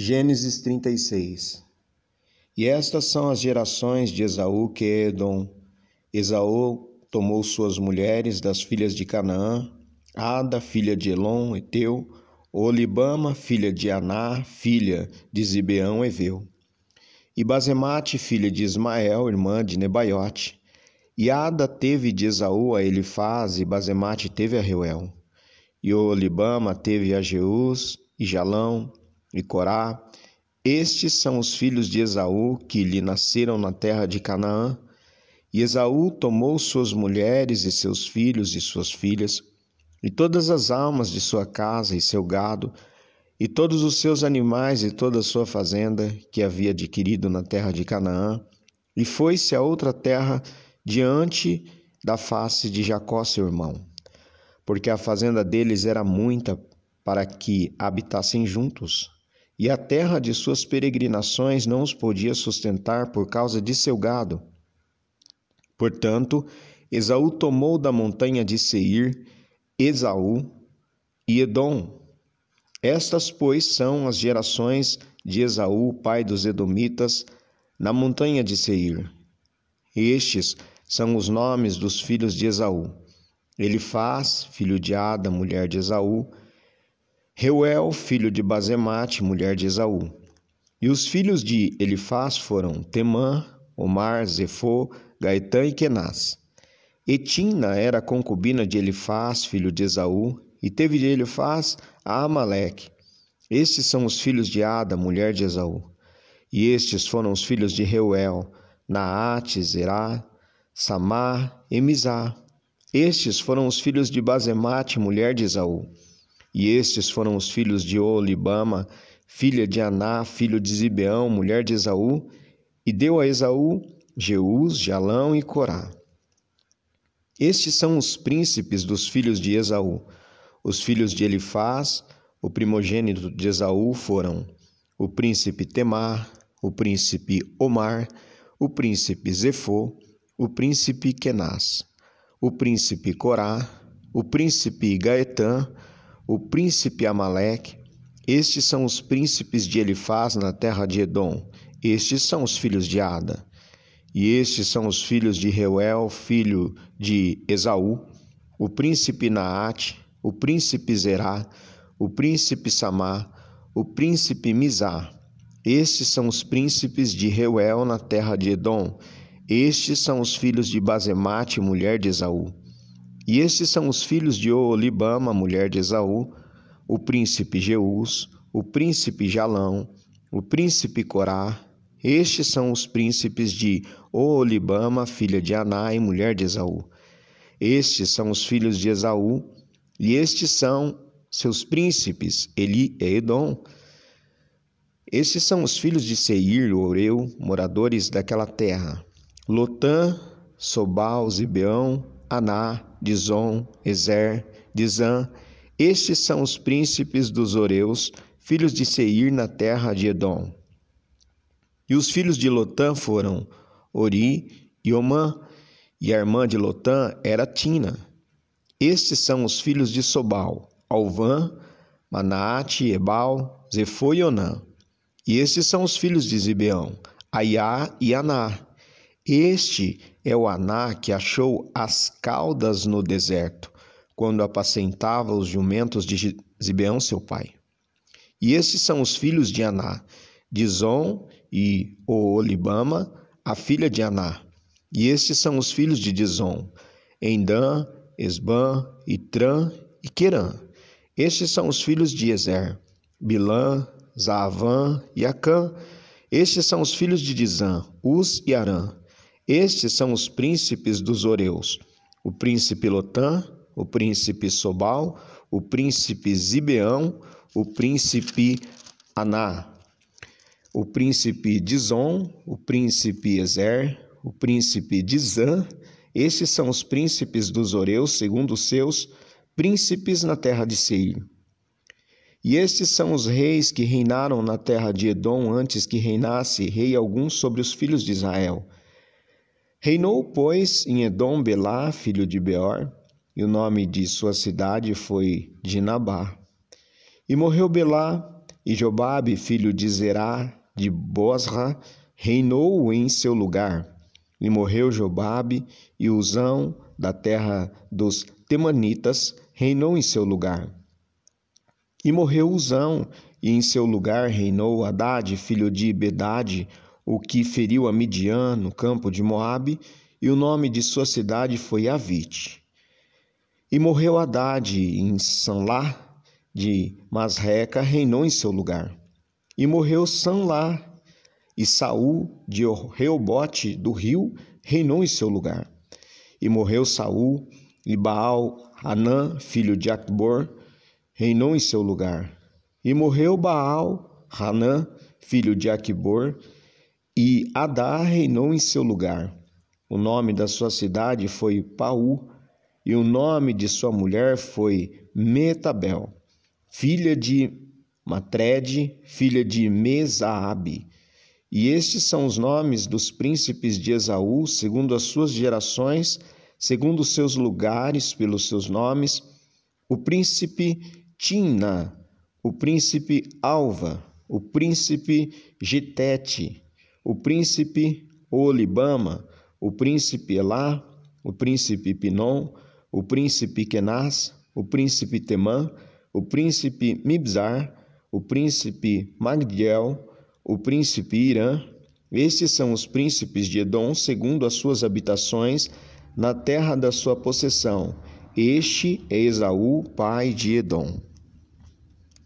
Gênesis 36 E estas são as gerações de Esaú que é Edom. Esaú tomou suas mulheres das filhas de Canaã, Ada, filha de Elon, Eteu, Olibama, filha de Aná, filha de Zibeão, Eveu, e Basemate, filha de Ismael, irmã de Nebaiote. E Ada teve de Esaú a Elifaz, e Basemate teve a Reuel. E Olibama teve a Jeus, e Jalão, e Corá. Estes são os filhos de Esaú que lhe nasceram na terra de Canaã. E Esaú tomou suas mulheres e seus filhos e suas filhas, e todas as almas de sua casa e seu gado, e todos os seus animais e toda a sua fazenda que havia adquirido na terra de Canaã, e foi-se a outra terra diante da face de Jacó, seu irmão, porque a fazenda deles era muita para que habitassem juntos e a terra de suas peregrinações não os podia sustentar por causa de seu gado. Portanto, Esaú tomou da montanha de Seir Esaú e Edom. Estas, pois, são as gerações de Esaú, pai dos Edomitas, na montanha de Seir. Estes são os nomes dos filhos de Esaú: Elifaz, filho de Ada, mulher de Esaú, Reuel, filho de Bazemate, mulher de Esaú. E os filhos de Elifaz foram Temã, Omar, Zefô, Gaetã e Kenaz. Etina era concubina de Elifaz, filho de Esaú, e teve de Elifaz a Amaleque. Estes são os filhos de Ada, mulher de Esaú. E estes foram os filhos de Reuel, Naate, Zerá, Samar e Mizá. Estes foram os filhos de Bazemate, mulher de Esaú. E estes foram os filhos de Olibama, filha de Aná, filho de Zibeão, mulher de Esaú, e deu a Esaú Jeus, Jalão e Corá. Estes são os príncipes dos filhos de Esaú. Os filhos de Elifaz, o primogênito de Esaú, foram o príncipe Temar, o príncipe Omar, o príncipe Zefô, o príncipe Kenaz, o príncipe Corá, o príncipe Gaetã, o príncipe Amaleque. Estes são os príncipes de Elifaz na terra de Edom. Estes são os filhos de Ada. E estes são os filhos de Reuel, filho de Esaú, o príncipe Naate, o príncipe Zerá, o príncipe Samá, o príncipe Mizá. Estes são os príncipes de Reuel na terra de Edom. Estes são os filhos de Bazemate, mulher de Esaú. E estes são os filhos de Olibama, mulher de Esaú, o príncipe Jeus, o príncipe Jalão, o príncipe Corá. Estes são os príncipes de Olibama, filha de Aná e mulher de Esaú. Estes são os filhos de Esaú, e estes são seus príncipes, Eli e Edom. Estes são os filhos de Seir, Oreu, moradores daquela terra. Lotã, Sobal, Zibeão, Aná, Dizon, Ezer, Dizã. Estes são os príncipes dos Oreus, filhos de Seir na terra de Edom. E os filhos de Lotã foram Ori e Omã, e a irmã de Lotã era Tina. Estes são os filhos de Sobal, Alvã, Manaate, Ebal, Zefô e Onã. E estes são os filhos de Zibeão, Aiá e Aná. Este é o Aná que achou as caudas no deserto, quando apacentava os jumentos de Zibeão, seu pai. E estes são os filhos de Aná, Dizon e Oolibama, a filha de Aná. E estes são os filhos de Dizon, Endã, Esbã, Itrã e Querã. Estes são os filhos de Ezer, Bilã, Zaavã e Acã. Estes são os filhos de Dizã, Uz e Arã. Estes são os príncipes dos Oreus: o príncipe Lotã, o príncipe Sobal, o príncipe Zibeão, o príncipe Aná, o príncipe Dizon, o príncipe Ezer, o príncipe Dizã. Estes são os príncipes dos Oreus, segundo os seus príncipes na terra de Seir. E estes são os reis que reinaram na terra de Edom antes que reinasse rei algum sobre os filhos de Israel. Reinou, pois, em Edom Belá, filho de Beor, e o nome de sua cidade foi Dinabá. E morreu Belá, E Jobabe, filho de Zerá, de Bosra, reinou em seu lugar. E morreu Jobabe, e Uzão, da terra dos Temanitas, reinou em seu lugar. E morreu Uzão, e em seu lugar reinou Haddad, filho de Bedade, o que feriu a Midian no campo de Moabe, e o nome de sua cidade foi Avite. E morreu Haddad em Sanlá, de Masreca reinou em seu lugar. E morreu Sanlá, e Saul de Reobote do rio reinou em seu lugar. E morreu Saul, e Baal Hanã, filho de Acbor, reinou em seu lugar. E morreu Baal Hanã, filho de Acbor, e Adá reinou em seu lugar. O nome da sua cidade foi Paú, e o nome de sua mulher foi Metabel filha de Matrede, filha de Mesaabe. E estes são os nomes dos príncipes de Esaú, segundo as suas gerações, segundo os seus lugares, pelos seus nomes: o príncipe Timna, o príncipe Alva, o príncipe Getete, o príncipe Olibama, o príncipe Elá, o príncipe Pinom, o príncipe Kenaz, o príncipe Temã, o príncipe Mibzar, o príncipe Magdiel, o príncipe Irã. Estes são os príncipes de Edom, segundo as suas habitações, na terra da sua possessão. Este é Esaú, pai de Edom.